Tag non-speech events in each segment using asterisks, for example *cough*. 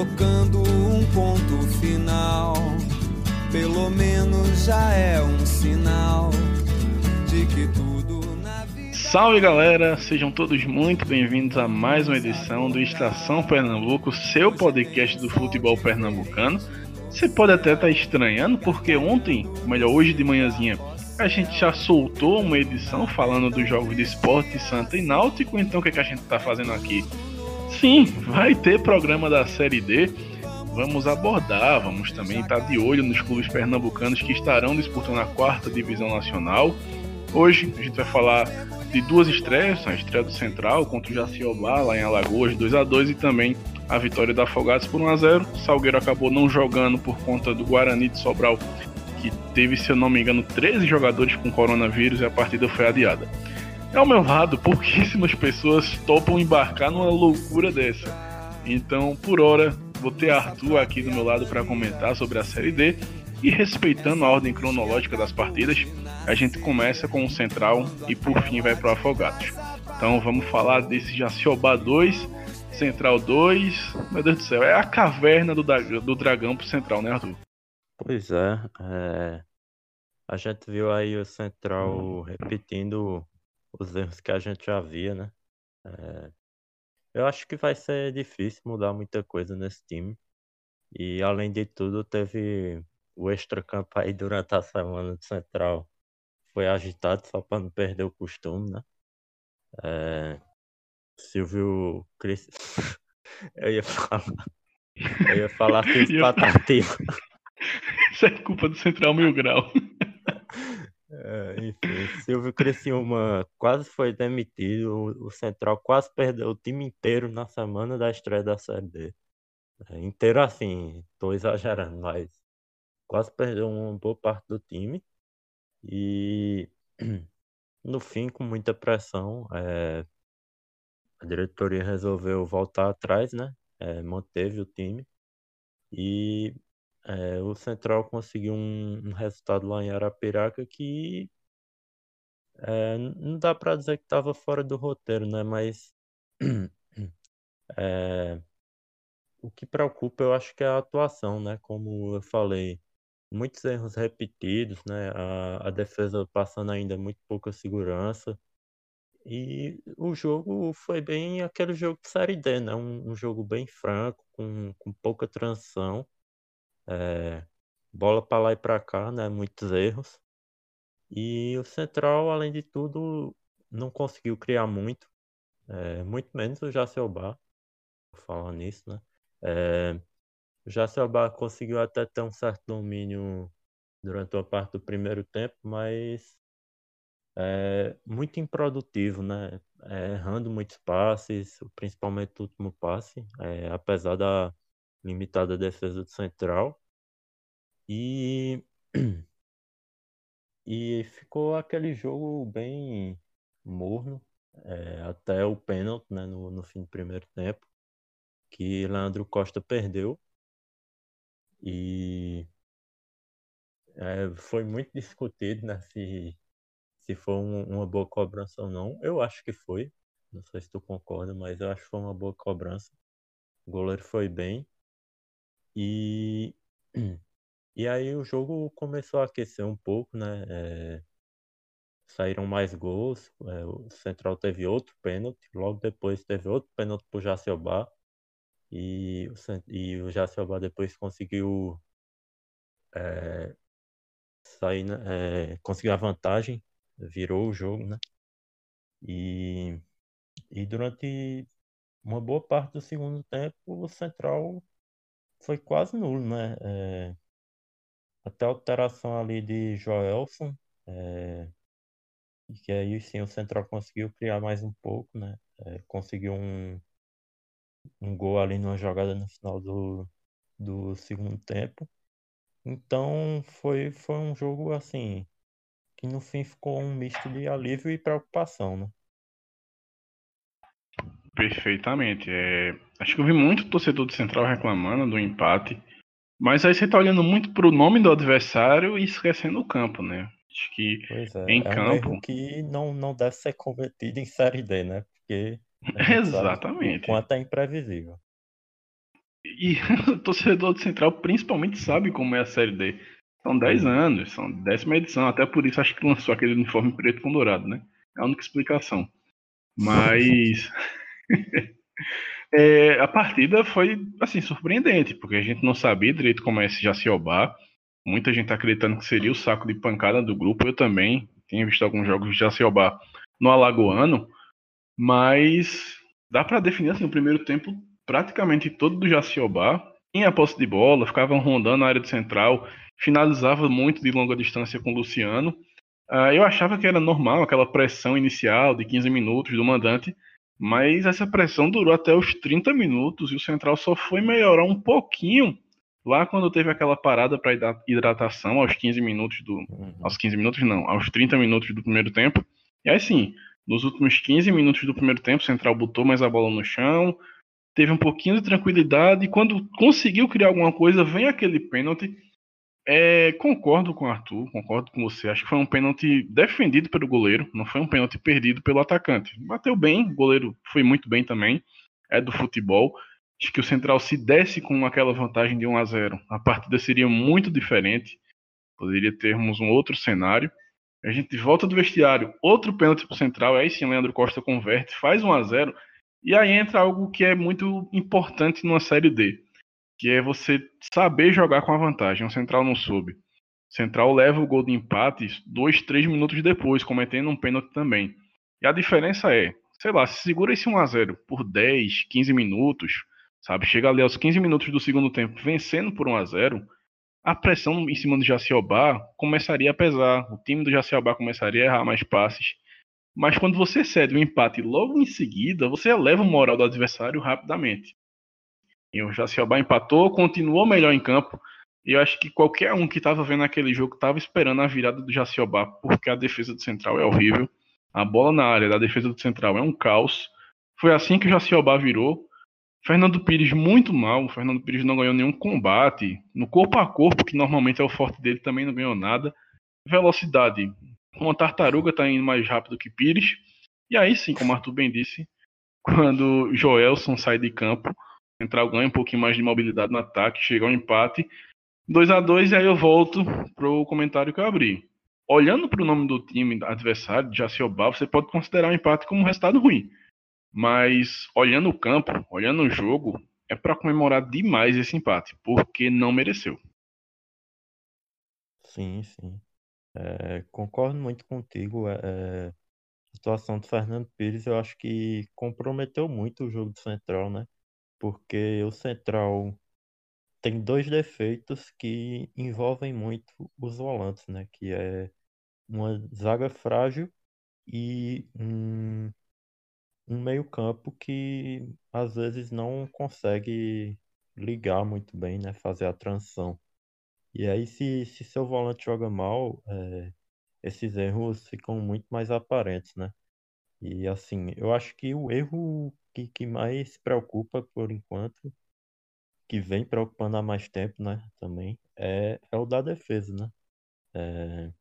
colocando um ponto final. Pelo menos já é um sinal de que tudo na vida. Salve galera, sejam todos muito bem-vindos a mais uma edição do Estação Pernambuco, seu podcast do futebol pernambucano. Você pode até estar estranhando, porque ontem, melhor, hoje de manhãzinha, a gente já soltou uma edição falando dos jogos de esporte Santa e Náutico, então o que, é que a gente está fazendo aqui? Sim, vai ter programa da Série D. Vamos abordar, vamos também estar de olho nos clubes pernambucanos que estarão disputando a quarta divisão nacional. Hoje a gente vai falar de duas estreias, a estreia do Central contra o Jaciobá lá em Alagoas, 2 a 2 e também a vitória da Afogados por 1 a 0. Salgueiro acabou não jogando por conta do Guarani de Sobral, que teve, se eu não me engano, 13 jogadores com coronavírus e a partida foi adiada. Ao meu lado, pouquíssimas pessoas topam embarcar numa loucura dessa. Então, por hora, vou ter Arthur aqui do meu lado para comentar sobre a Série D e respeitando a ordem cronológica das partidas, a gente começa com o Central e por fim vai para o Afogados. Então vamos falar desse Jaciobá 2, Central 2. Meu Deus do céu, é a caverna do, do dragão pro Central, né, Arthur? Pois é, é, a gente viu aí o Central repetindo os erros que a gente já via, né? É, eu acho que vai ser difícil mudar muita coisa nesse time. E além de tudo, teve o extra-campo aí durante a semana do Central. Foi agitado só para não perder o costume, né? É, Silvio Cris... *laughs* eu ia falar. Eu ia falar que *laughs* expectativa. *laughs* Isso é culpa do Central Mil Grau. É, enfim, Silvio Criciúma quase foi demitido, o Central quase perdeu o time inteiro na semana da estreia da Série D. É, inteiro assim, tô exagerando, mas quase perdeu uma boa parte do time. E *clears throat* no fim, com muita pressão, é, a diretoria resolveu voltar atrás, né? É, manteve o time. E é, o Central conseguiu um, um, resultado lá em Arapiraca que é, não dá para dizer que estava fora do roteiro, né? Mas *clears throat* é, o que preocupa, eu acho que é a atuação, né? Como eu falei, muitos erros repetidos, né? A, a defesa passando ainda muito pouca segurança. E o jogo foi bem aquele jogo de Série D, né? Um, um jogo bem franco, com, com pouca transição. É, bola para lá e para cá, né? Muitos erros. E o Central, além de tudo, não conseguiu criar muito. É, muito menos o. Vou falar nisso, né? É, o Jaciobá conseguiu até ter um certo domínio durante a parte do primeiro tempo, mas é muito improdutivo, né? É, errando muitos passes, principalmente o último passe, é, apesar da limitada defesa do Central. E, *clears throat* e ficou aquele jogo bem morno, é, até o pênalti né, no, no fim do primeiro tempo, que Leandro Costa perdeu. E é, foi muito discutido né, se, se foi um, uma boa cobrança ou não. Eu acho que foi. Não sei se tu concorda, mas eu acho que foi uma boa cobrança. O goleiro foi bem. E, *clears throat* e aí o jogo começou a aquecer um pouco, né? É, saíram mais gols. É, o Central teve outro pênalti. Logo depois teve outro pênalti pro Jaciobá. E e o Jaciobá depois conseguiu é, sair, né, é, a vantagem, virou o jogo, né? E, e durante uma boa parte do segundo tempo, o Central foi quase nulo, né? É, até a alteração ali de Joelson, é, que aí sim o Central conseguiu criar mais um pouco, né? É, conseguiu um, um gol ali numa jogada no final do, do segundo tempo. Então foi, foi um jogo assim que no fim ficou um misto de alívio e preocupação, né? Perfeitamente. É, acho que eu vi muito torcedor do Central reclamando do empate. Mas aí você tá olhando muito pro nome do adversário e esquecendo o campo, né? Acho que é, em é um campo. erro que não, não deve ser cometido em Série D, né? Porque Exatamente. Quanto é imprevisível. E *laughs* o torcedor do Central principalmente sabe como é a Série D. São 10 anos, são décima edição, até por isso acho que lançou aquele uniforme preto com dourado, né? É a única explicação. Mas *laughs* *laughs* é, a partida foi assim surpreendente, porque a gente não sabia direito como é esse Jaciobá. Muita gente acreditando que seria o saco de pancada do grupo. Eu também tinha visto alguns jogos de Jaciobá no Alagoano, mas dá para definir assim o primeiro tempo praticamente todo do Jaciobá tinha posse de bola, ficavam rondando a área de central, finalizava muito de longa distância com o Luciano. Uh, eu achava que era normal aquela pressão inicial de 15 minutos do mandante, mas essa pressão durou até os 30 minutos e o Central só foi melhorar um pouquinho lá quando teve aquela parada para hidratação aos 15 minutos do. Uhum. Aos 15 minutos, não, aos 30 minutos do primeiro tempo. E aí sim, nos últimos 15 minutos do primeiro tempo, o Central botou mais a bola no chão, teve um pouquinho de tranquilidade, e quando conseguiu criar alguma coisa, vem aquele pênalti é, concordo com o Arthur, concordo com você. Acho que foi um pênalti defendido pelo goleiro, não foi um pênalti perdido pelo atacante. Bateu bem, o goleiro foi muito bem também, é do futebol. Acho que o Central se desse com aquela vantagem de 1 a 0, a partida seria muito diferente. Poderia termos um outro cenário. A gente volta do vestiário, outro pênalti para o Central, aí sim Leandro Costa converte, faz 1 a 0 e aí entra algo que é muito importante numa série D que é você saber jogar com a vantagem. O Central não soube. O Central leva o gol de empate dois, três minutos depois, cometendo um pênalti também. E a diferença é, sei lá, se segura esse 1x0 por 10, 15 minutos, sabe? Chega ali aos 15 minutos do segundo tempo vencendo por 1x0, a pressão em cima do Jaciobá começaria a pesar. O time do Jaciobá começaria a errar mais passes. Mas quando você cede o empate logo em seguida, você eleva o moral do adversário rapidamente. E o Jaciobá empatou, continuou melhor em campo. E eu acho que qualquer um que estava vendo aquele jogo estava esperando a virada do Jaciobá, porque a defesa do Central é horrível. A bola na área da defesa do Central é um caos. Foi assim que o Jaciobá virou. Fernando Pires muito mal. O Fernando Pires não ganhou nenhum combate. No corpo a corpo, que normalmente é o forte dele, também não ganhou nada. Velocidade. Uma tartaruga está indo mais rápido que Pires. E aí sim, como Arthur bem disse, quando Joelson sai de campo, Central ganha um pouquinho mais de mobilidade no ataque, chega ao empate. 2 a 2 e aí eu volto pro comentário que eu abri. Olhando para o nome do time adversário, Jaciobá, você pode considerar o empate como um resultado ruim. Mas olhando o campo, olhando o jogo, é para comemorar demais esse empate, porque não mereceu. Sim, sim. É, concordo muito contigo. É, é, a situação do Fernando Pires, eu acho que comprometeu muito o jogo do Central, né? Porque o Central tem dois defeitos que envolvem muito os volantes, né? Que é uma zaga frágil e um, um meio-campo que às vezes não consegue ligar muito bem, né? Fazer a transição. E aí, se, se seu volante joga mal, é, esses erros ficam muito mais aparentes, né? E assim, eu acho que o erro que, que mais preocupa por enquanto, que vem preocupando há mais tempo, né, também, é, é o da defesa, né? É,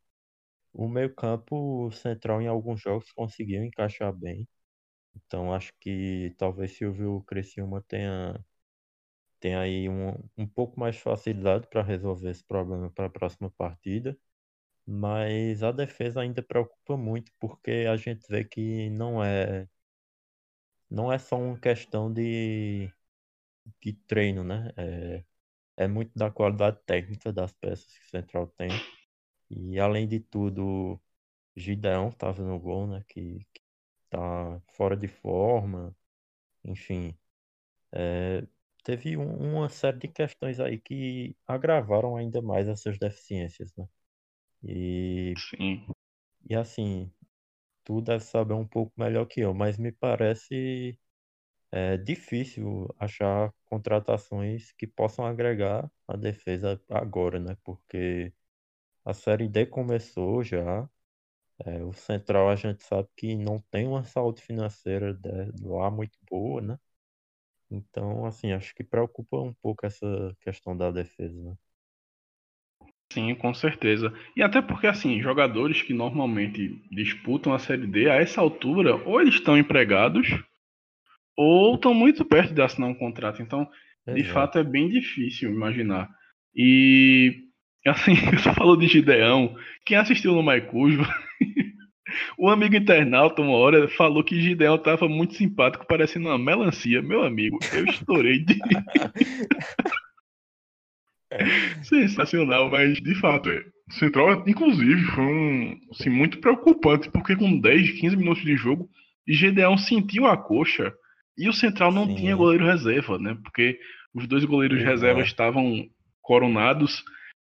o meio-campo central em alguns jogos conseguiu encaixar bem. Então acho que talvez Silvio Criciúma tenha, tenha aí um, um pouco mais de facilidade para resolver esse problema para a próxima partida. Mas a defesa ainda preocupa muito porque a gente vê que não é não é só uma questão de, de treino, né? É, é muito da qualidade técnica das peças que o Central tem. E além de tudo, Gideon estava no gol, né? Que, que tá fora de forma, enfim. É, teve um, uma série de questões aí que agravaram ainda mais essas deficiências, né? E, Sim. e assim, tu deve saber um pouco melhor que eu, mas me parece é, difícil achar contratações que possam agregar a defesa agora, né? Porque a Série D começou já. É, o Central a gente sabe que não tem uma saúde financeira de, lá muito boa, né? Então, assim, acho que preocupa um pouco essa questão da defesa, né? Sim, com certeza. E até porque, assim, jogadores que normalmente disputam a Série D, a essa altura, ou eles estão empregados, ou estão muito perto de assinar um contrato. Então, de fato, é bem difícil imaginar. E, assim, *laughs* você falou de Gideão. Quem assistiu no Maicujo, *laughs* o amigo internauta, uma hora, falou que Gideão tava muito simpático, parecendo uma melancia. Meu amigo, eu estourei de. *laughs* Sensacional, mas de fato, é. Central, inclusive, foi um, assim, muito preocupante, porque com 10, 15 minutos de jogo, Gideão sentiu a coxa e o Central não Sim. tinha goleiro reserva, né? Porque os dois goleiros reserva estavam coronados.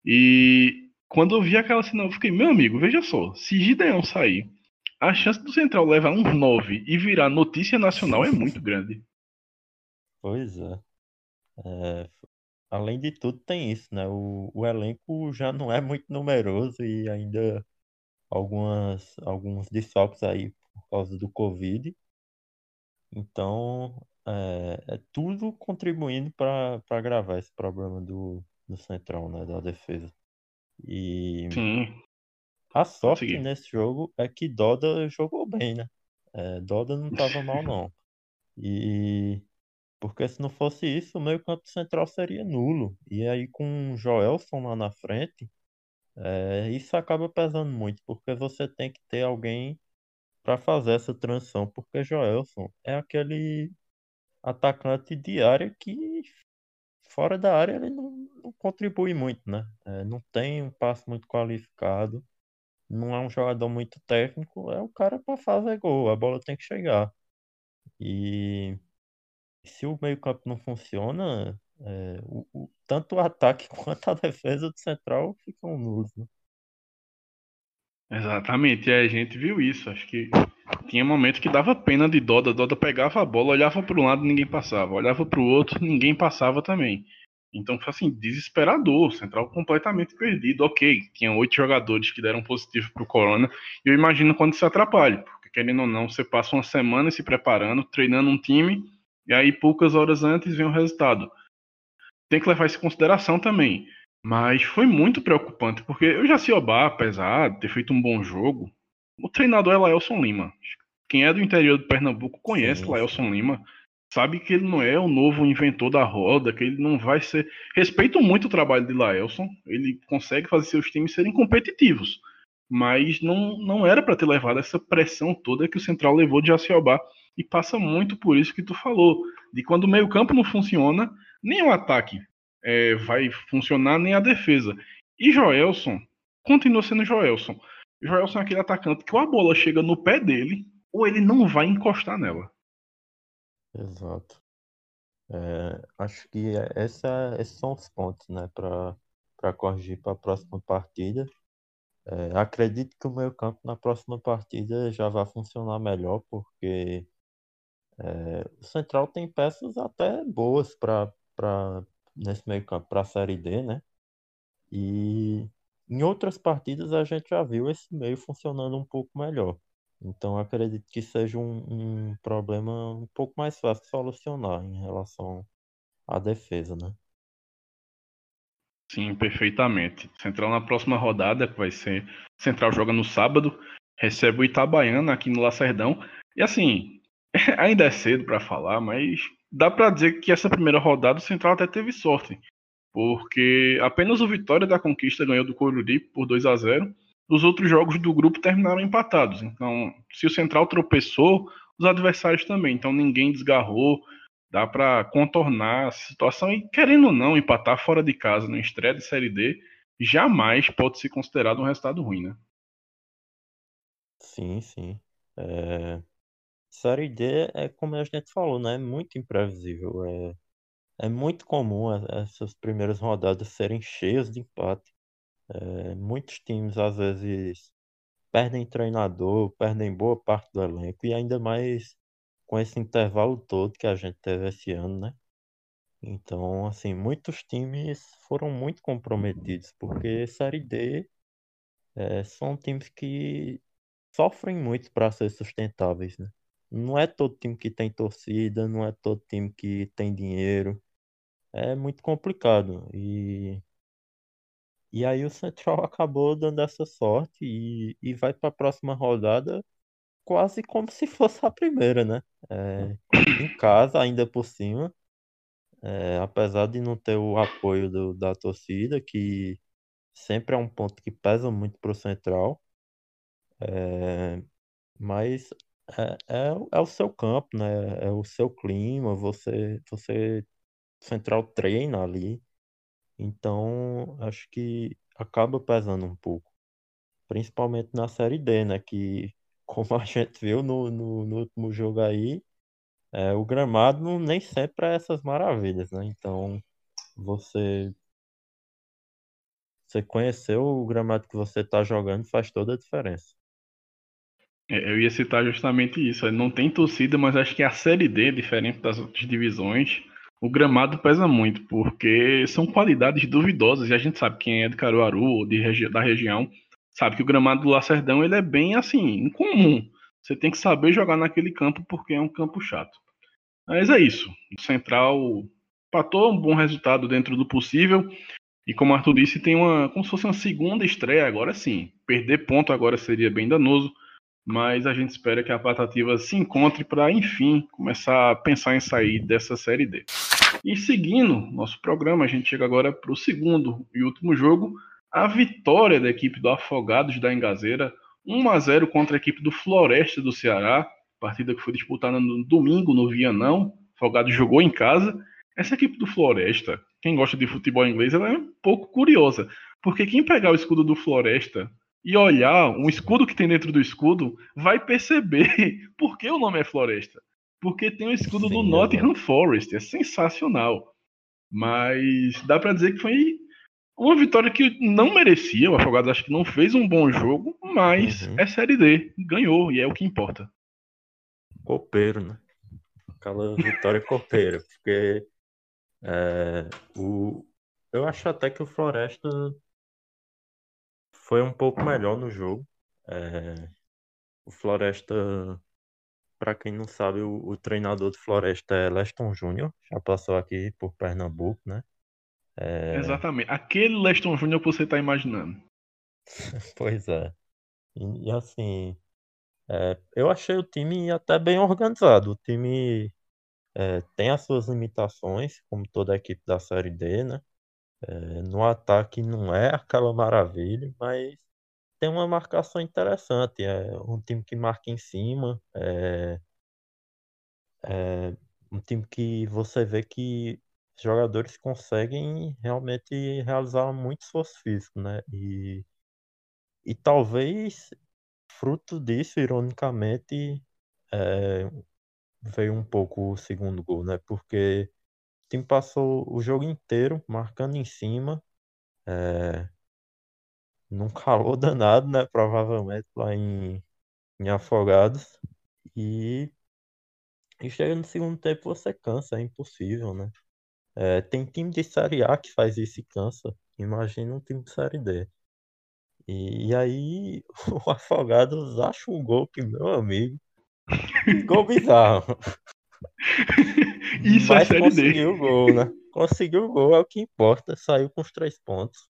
E quando eu vi aquela cena, eu fiquei, meu amigo, veja só, se Gideão sair, a chance do Central levar uns 9 e virar notícia nacional é *laughs* muito grande. Pois é. é. Além de tudo, tem isso, né? O, o elenco já não é muito numeroso e ainda algumas, alguns desfalques aí por causa do Covid. Então, é, é tudo contribuindo para gravar esse problema do, do Central, né? Da defesa. E Sim. a sorte nesse jogo é que Doda jogou bem, né? É, Doda não tava mal, não. E porque se não fosse isso, o meio campo central seria nulo. E aí com o Joelson lá na frente, é, isso acaba pesando muito, porque você tem que ter alguém para fazer essa transição, porque Joelson é aquele atacante de área que fora da área ele não, não contribui muito, né? É, não tem um passe muito qualificado, não é um jogador muito técnico, é o cara para fazer gol, a bola tem que chegar. E se o meio-campo não funciona, é, o, o, tanto o ataque *laughs* quanto a defesa do Central ficam nulos. Né? Exatamente, e a gente viu isso. Acho que tinha momentos que dava pena de Doda. Doda pegava a bola, olhava para um lado ninguém passava, olhava para o outro ninguém passava também. Então foi assim, desesperador, Central completamente perdido. Ok, tinha oito jogadores que deram positivo para o Corona, e eu imagino quando se atrapalha, porque querendo ou não, você passa uma semana se preparando, treinando um time, e aí poucas horas antes vem o resultado. Tem que levar isso em consideração também. Mas foi muito preocupante, porque eu já sei Obá, apesar de ter feito um bom jogo, o treinador é Laelson Lima. Quem é do interior do Pernambuco conhece Sim. Laelson Lima, sabe que ele não é o novo inventor da roda, que ele não vai ser. Respeito muito o trabalho de Laelson, ele consegue fazer seus times serem competitivos, mas não, não era para ter levado essa pressão toda que o Central levou de Jaciobá. E passa muito por isso que tu falou, de quando o meio-campo não funciona, nem o ataque é, vai funcionar nem a defesa. E Joelson continua sendo Joelson. Joelson é aquele atacante que ou a bola chega no pé dele ou ele não vai encostar nela. Exato. É, acho que essa, esses são os pontos né, para corrigir para a próxima partida. É, acredito que o meio campo na próxima partida já vai funcionar melhor, porque é, o Central tem peças até boas para nesse meio campo para a Série D, né? E em outras partidas a gente já viu esse meio funcionando um pouco melhor. Então acredito que seja um, um problema um pouco mais fácil de solucionar em relação à defesa, né? Sim, perfeitamente. Central na próxima rodada, que vai ser. Central joga no sábado, recebe o Itabaiana aqui no Lacerdão. E assim, *laughs* ainda é cedo para falar, mas dá para dizer que essa primeira rodada o Central até teve sorte, porque apenas o Vitória da Conquista ganhou do Coruripe por 2 a 0. Os outros jogos do grupo terminaram empatados. Então, se o Central tropeçou, os adversários também. Então, ninguém desgarrou. Dá para contornar a situação e, querendo ou não, empatar fora de casa no estreia de Série D jamais pode ser considerado um resultado ruim, né? Sim, sim. É... Série D é como a gente falou, né? É muito imprevisível. É, é muito comum essas primeiras rodadas serem cheias de empate. É, muitos times às vezes perdem treinador, perdem boa parte do elenco e ainda mais com esse intervalo todo que a gente teve esse ano, né? Então, assim, muitos times foram muito comprometidos, porque Série D é, são times que sofrem muito para ser sustentáveis, né? Não é todo time que tem torcida, não é todo time que tem dinheiro. É muito complicado. E, e aí o Central acabou dando essa sorte e, e vai para a próxima rodada quase como se fosse a primeira, né? É, em casa, ainda por cima, é, apesar de não ter o apoio do, da torcida, que sempre é um ponto que pesa muito pro Central, é, mas é, é, é, o seu campo, né? É o seu clima, você, você Central treina ali, então acho que acaba pesando um pouco, principalmente na Série D, né? Que *laughs* como a gente viu no, no, no último jogo aí, é, o gramado nem sempre é essas maravilhas, né? Então, você você conhecer o gramado que você está jogando faz toda a diferença. É, eu ia citar justamente isso. Não tem torcida, mas acho que a Série D, diferente das outras divisões, o gramado pesa muito, porque são qualidades duvidosas. E a gente sabe quem é de Caruaru ou de regi da região sabe que o gramado do Lacerdão ele é bem assim, incomum. Você tem que saber jogar naquele campo porque é um campo chato. Mas é isso. O Central patou um bom resultado dentro do possível. E como o Arthur disse, tem uma. como se fosse uma segunda estreia agora sim. Perder ponto agora seria bem danoso. Mas a gente espera que a Patativa se encontre para, enfim, começar a pensar em sair dessa série D. E seguindo nosso programa, a gente chega agora para o segundo e último jogo, a vitória da equipe do Afogados da Engazeira, 1 a 0 contra a equipe do Floresta do Ceará, partida que foi disputada no domingo no Vianão. Afogados jogou em casa. Essa equipe do Floresta, quem gosta de futebol inglês, ela é um pouco curiosa, porque quem pegar o escudo do Floresta e olhar um escudo que tem dentro do escudo, vai perceber *laughs* por que o nome é Floresta. Porque tem o escudo Sim, do Nottingham Forest, é sensacional. Mas dá para dizer que foi uma vitória que não merecia, o Afogados acho que não fez um bom jogo, mas uhum. é Série D, ganhou e é o que importa. Copeiro, né? Aquela vitória copeira, porque é, o, eu acho até que o Floresta foi um pouco melhor no jogo. É, o Floresta, para quem não sabe, o, o, treinador do Floresta é Leston Júnior, já passou aqui por Pernambuco, né? É... Exatamente. Aquele Leston Júnior que você está imaginando. *laughs* pois é. E, e assim, é, eu achei o time até bem organizado. O time é, tem as suas limitações, como toda a equipe da Série D, né? É, no ataque não é aquela maravilha, mas tem uma marcação interessante. É um time que marca em cima, é, é um time que você vê que jogadores conseguem realmente realizar muito esforço físico, né? E, e talvez fruto disso, ironicamente, é, veio um pouco o segundo gol, né? Porque o time passou o jogo inteiro marcando em cima, é, num calor *laughs* danado, né? Provavelmente lá em, em Afogados. E, e chega no segundo tempo você cansa, é impossível, né? É, tem time de Série A que faz isso e cansa. Imagina um time de Série D. E, e aí *laughs* o Afogados acha um gol que, meu amigo, gol bizarro. *laughs* Isso é Mas é série conseguiu o gol, né? Conseguiu o gol, é o que importa. Saiu com os três pontos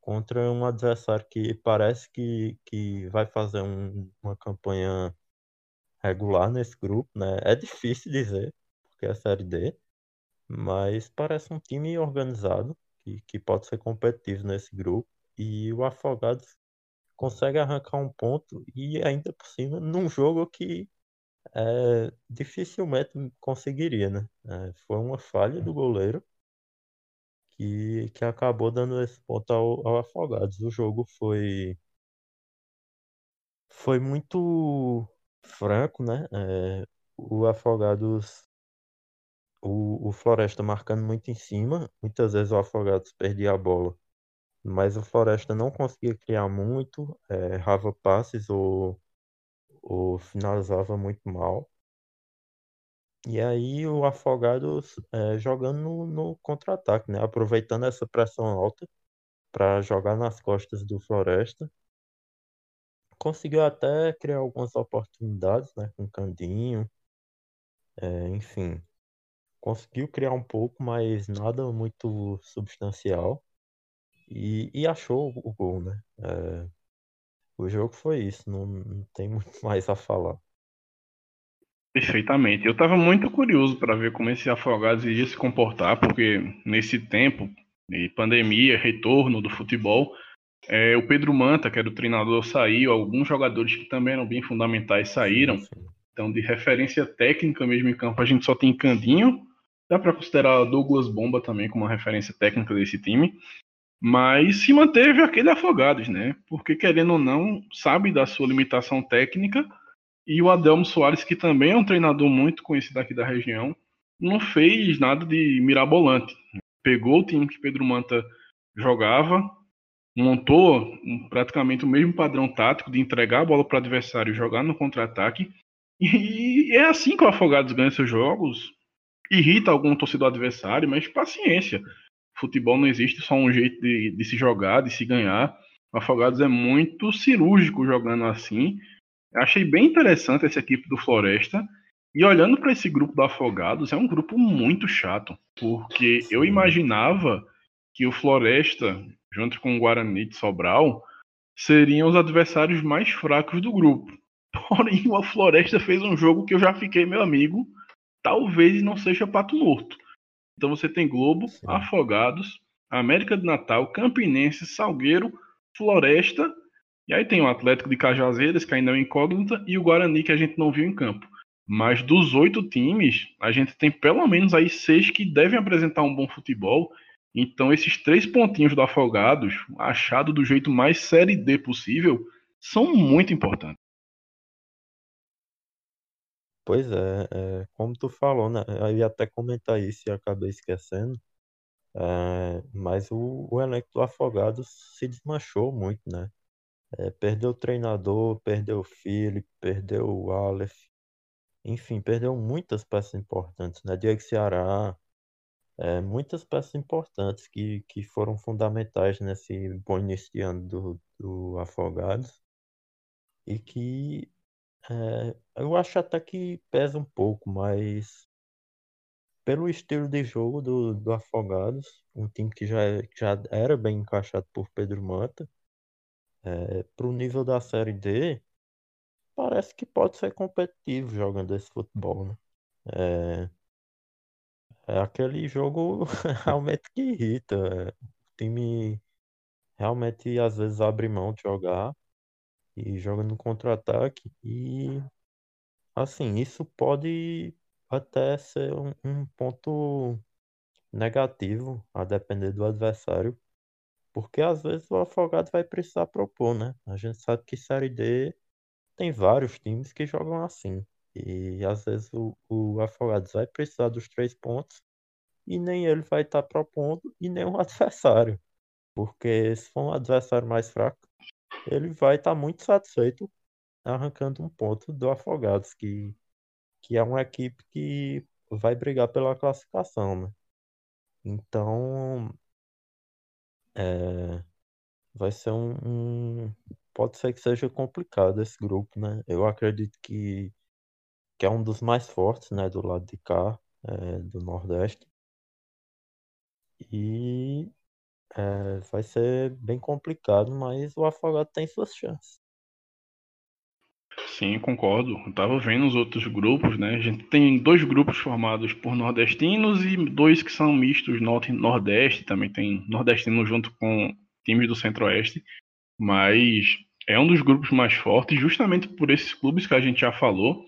contra um adversário que parece que, que vai fazer um, uma campanha regular nesse grupo, né? É difícil dizer, porque é Série D. Mas parece um time organizado, que, que pode ser competitivo nesse grupo. E o Afogados consegue arrancar um ponto e ainda por cima num jogo que é, dificilmente conseguiria, né? É, foi uma falha do goleiro que, que acabou dando esse ponto ao, ao Afogados. O jogo foi foi muito franco, né? É, o Afogados o, o Floresta marcando muito em cima. Muitas vezes o Afogados perdia a bola, mas o Floresta não conseguia criar muito, é, errava passes ou, ou finalizava muito mal. E aí o Afogados é, jogando no, no contra-ataque, né? aproveitando essa pressão alta para jogar nas costas do Floresta. Conseguiu até criar algumas oportunidades né? com Candinho, é, enfim conseguiu criar um pouco, mas nada muito substancial. E, e achou o gol, né? É, o jogo foi isso, não, não tem *laughs* muito mais a falar. Perfeitamente. Eu estava muito curioso para ver como esse Afogados iria se comportar, porque nesse tempo de pandemia, retorno do futebol, é, o Pedro Manta, que era o treinador, saiu, alguns jogadores que também eram bem fundamentais saíram. Então, de referência técnica mesmo em campo, a gente só tem Candinho. Dá para considerar Douglas Bomba também como uma referência técnica desse time. Mas se manteve aquele Afogados, né? Porque, querendo ou não, sabe da sua limitação técnica e o Adelmo Soares, que também é um treinador muito conhecido aqui da região, não fez nada de mirabolante. Pegou o time que Pedro Manta jogava, montou praticamente o mesmo padrão tático de entregar a bola para o adversário e jogar no contra-ataque. E é assim que o Afogados ganha seus jogos. Irrita algum torcedor adversário, mas paciência. Futebol não existe só um jeito de, de se jogar, de se ganhar. O Afogados é muito cirúrgico jogando assim achei bem interessante essa equipe do Floresta. E olhando para esse grupo do Afogados, é um grupo muito chato, porque Sim. eu imaginava que o Floresta, junto com o Guarani de Sobral, seriam os adversários mais fracos do grupo. *laughs* Porém, o Floresta fez um jogo que eu já fiquei, meu amigo, talvez não seja pato morto. Então você tem Globo, Sim. Afogados, América de Natal, Campinense, Salgueiro, Floresta e aí tem o Atlético de Cajazeiras, que ainda é incógnita, e o Guarani, que a gente não viu em campo. Mas dos oito times, a gente tem pelo menos aí seis que devem apresentar um bom futebol. Então, esses três pontinhos do Afogados, achado do jeito mais Série D possível, são muito importantes. Pois é, é, como tu falou, né? Eu ia até comentar isso e acabei esquecendo. É, mas o, o elenco do Afogados se desmanchou muito, né? É, perdeu o treinador, perdeu o Felipe, perdeu o Aleph. Enfim, perdeu muitas peças importantes, né? Diego Ceará, é, muitas peças importantes que, que foram fundamentais nesse bom início de ano do, do Afogados. E que é, eu acho até que pesa um pouco, mas pelo estilo de jogo do, do Afogados, um time que já, já era bem encaixado por Pedro Manta, é, para o nível da Série D, parece que pode ser competitivo jogando esse futebol, né? É, é aquele jogo *laughs* realmente que irrita. É, o time realmente às vezes abre mão de jogar e joga no contra-ataque e assim, isso pode até ser um, um ponto negativo a depender do adversário, porque às vezes o Afogados vai precisar propor, né? A gente sabe que Série D tem vários times que jogam assim. E às vezes o, o Afogados vai precisar dos três pontos e nem ele vai estar tá propondo e nem o *laughs* adversário. Porque se for um adversário mais fraco, ele vai estar tá muito satisfeito arrancando um ponto do Afogados, que, que é uma equipe que vai brigar pela classificação, né? Então, é, vai ser um, um- Pode ser que seja complicado esse grupo, né? Eu acredito que, que é um dos mais fortes, né, do lado de cá, é, do Nordeste. E é, vai ser bem complicado, mas o Afogado tem suas chances. Sim, concordo. Eu tava vendo os outros grupos, né? A gente tem dois grupos formados por nordestinos e dois que são mistos norte nordeste. Também tem nordestino junto com times do centro-oeste. Mas é um dos grupos mais fortes, justamente por esses clubes que a gente já falou.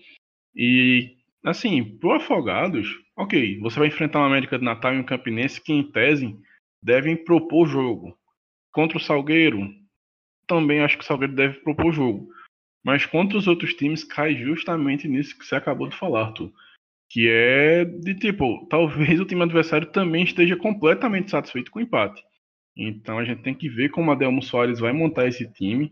E, assim, pro Afogados, ok, você vai enfrentar o América de Natal e um Campinense que, em tese, devem propor jogo. Contra o Salgueiro, também acho que o Salgueiro deve propor jogo. Mas contra os outros times cai justamente nisso que você acabou de falar, tu. Que é de tipo, talvez o time adversário também esteja completamente satisfeito com o empate. Então a gente tem que ver como a Delmo Soares vai montar esse time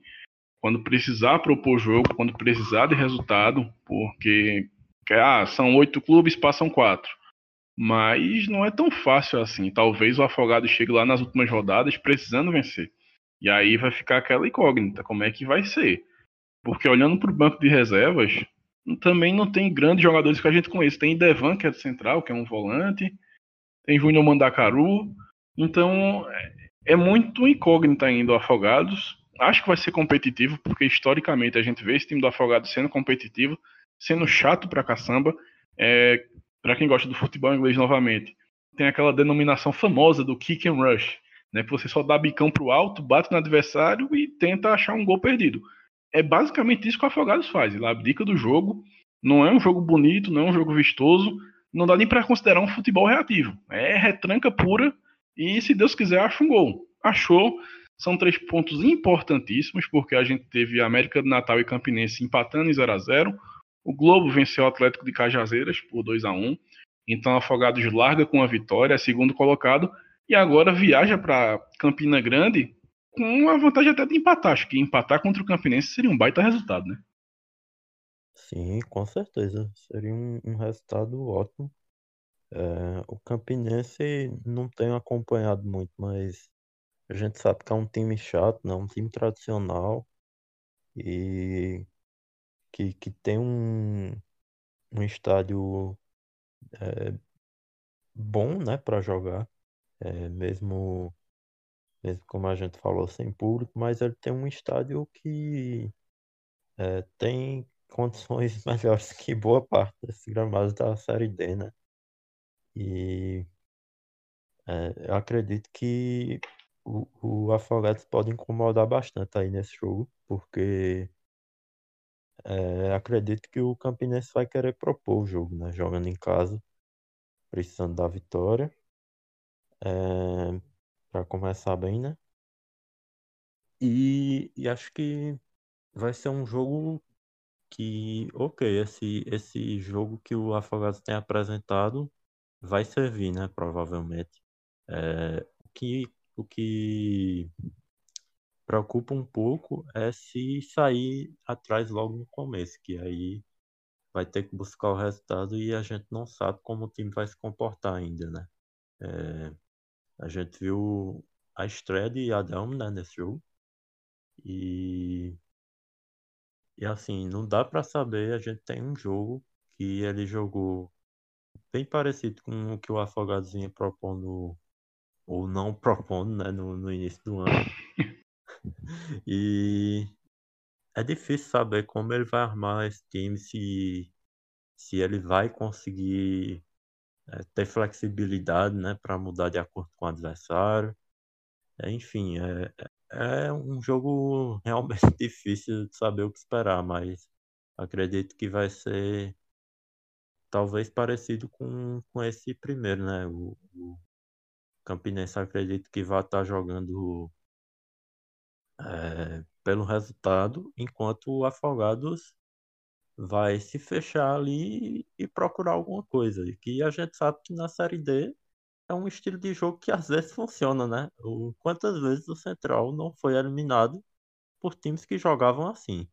quando precisar propor jogo, quando precisar de resultado, porque ah, são oito clubes, passam quatro. Mas não é tão fácil assim. Talvez o Afogado chegue lá nas últimas rodadas precisando vencer. E aí vai ficar aquela incógnita, como é que vai ser? Porque olhando para o banco de reservas, também não tem grandes jogadores que a gente conhece. Tem Devan, que é do central, que é um volante. Tem Júnior Mandacaru. Então, é, é muito incógnita ainda o Afogados. Acho que vai ser competitivo, porque historicamente a gente vê esse time do Afogado sendo competitivo, sendo chato pra caçamba. É, para quem gosta do futebol inglês novamente, tem aquela denominação famosa do kick and rush, né? Que você só dá bicão pro alto, bate no adversário e tenta achar um gol perdido. É basicamente isso que o Afogados faz. Ele abdica do jogo, não é um jogo bonito, não é um jogo vistoso, não dá nem para considerar um futebol reativo. É retranca pura e, se Deus quiser, acha um gol. Achou, são três pontos importantíssimos, porque a gente teve a América do Natal e Campinense empatando em 0 a 0 O Globo venceu o Atlético de Cajazeiras por 2 a 1 Então, Afogados larga com a vitória, é segundo colocado, e agora viaja para Campina Grande com a vantagem até de empatar. Acho que empatar contra o Campinense seria um baita resultado, né? Sim, com certeza. Seria um, um resultado ótimo. É, o Campinense não tenho acompanhado muito, mas a gente sabe que é um time chato, né? um time tradicional e que, que tem um, um estádio é, bom, né, para jogar, é, mesmo mesmo como a gente falou sem público, mas ele tem um estádio que é, tem condições *laughs* melhores que boa parte desses gramados da Série D, né? E é, eu acredito que o, o Afogados pode incomodar bastante aí nesse jogo, porque é, acredito que o Campinense vai querer propor o jogo, né? Jogando em casa, precisando da vitória. É, para começar bem, né? E, e acho que vai ser um jogo que, ok, esse, esse jogo que o Afogados tem apresentado vai servir, né? Provavelmente. É, o que, o que preocupa um pouco é se sair atrás logo no começo, que aí vai ter que buscar o resultado e a gente não sabe como o time vai se comportar ainda, né? É, a gente viu a estreia de Adão né, nesse jogo. E e assim, não dá para saber, a gente tem um jogo que ele jogou bem parecido com o que o Afogados vinha propondo, ou não propondo, né, no, no início do ano. *laughs* e é difícil saber como ele vai armar esse time, se, se ele vai conseguir é, ter flexibilidade, né, para mudar de acordo com o adversário. É, enfim, é, é um jogo *laughs* realmente difícil de saber o que esperar, mas acredito que vai ser talvez parecido com, com esse primeiro, né? O, o Campinense acredito que vai estar jogando é, pelo resultado, enquanto o Afogados vai se fechar ali e procurar alguma coisa. E que a gente sabe que na Série D é um estilo de jogo que às vezes funciona, né? O, quantas vezes o Central não foi eliminado por times que jogavam assim?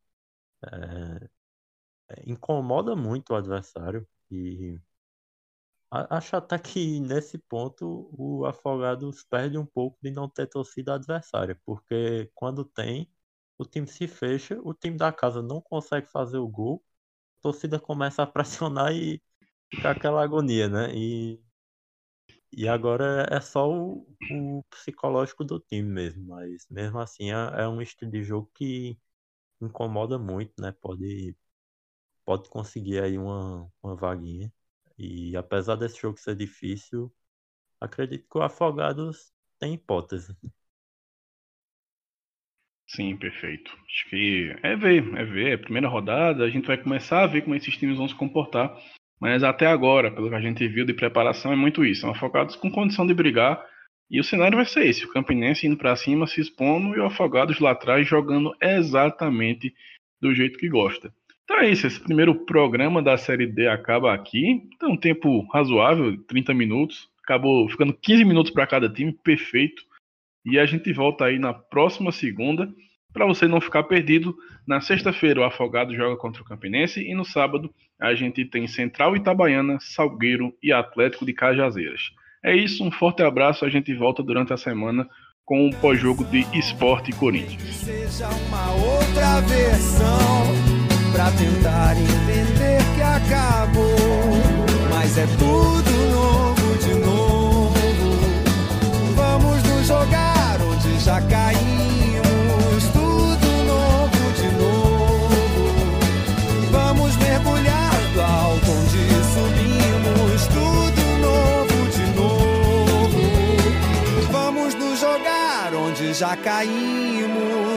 É, incomoda muito o adversário e acho até que nesse ponto o Afogados perde um pouco de não ter torcida adversária, porque quando tem, o time se fecha, o time da casa não consegue fazer o gol, a torcida começa a *laughs* pressionar e fica aquela agonia, né? E e agora é só o, o psicológico do time mesmo, mas mesmo assim é, é, um estilo de jogo que incomoda muito, né? Pode, pode conseguir aí uma, uma vaguinha. E apesar desse jogo ser difícil, acredito que o Afogados tem hipótese. Sim, perfeito. Acho que é ver, é ver. É primeira rodada, a gente vai começar a ver como esses times vão se comportar. Mas até agora, pelo que a gente viu de preparação, é muito isso. São afogados com condição de brigar. E o cenário vai ser esse: o Campinense indo para cima, se expondo, e o Afogados lá atrás jogando exatamente do jeito que gosta. Então é isso. Esse primeiro programa da Série D acaba aqui. Tem um tempo razoável 30 minutos. Acabou ficando 15 minutos para cada time, perfeito. E a gente volta aí na próxima segunda para você não ficar perdido, na sexta-feira o Afogado joga contra o Campinense e no sábado a gente tem Central Itabaiana, Salgueiro e Atlético de Cajazeiras. É isso, um forte abraço, a gente volta durante a semana com o pós-jogo de Esporte Corinthians pra tentar entender que acabou. Mas é tudo novo de novo. Vamos nos jogar onde já caímos. Tudo novo de novo. Vamos mergulhar do alto onde subimos. Tudo novo de novo. Vamos nos jogar onde já caímos.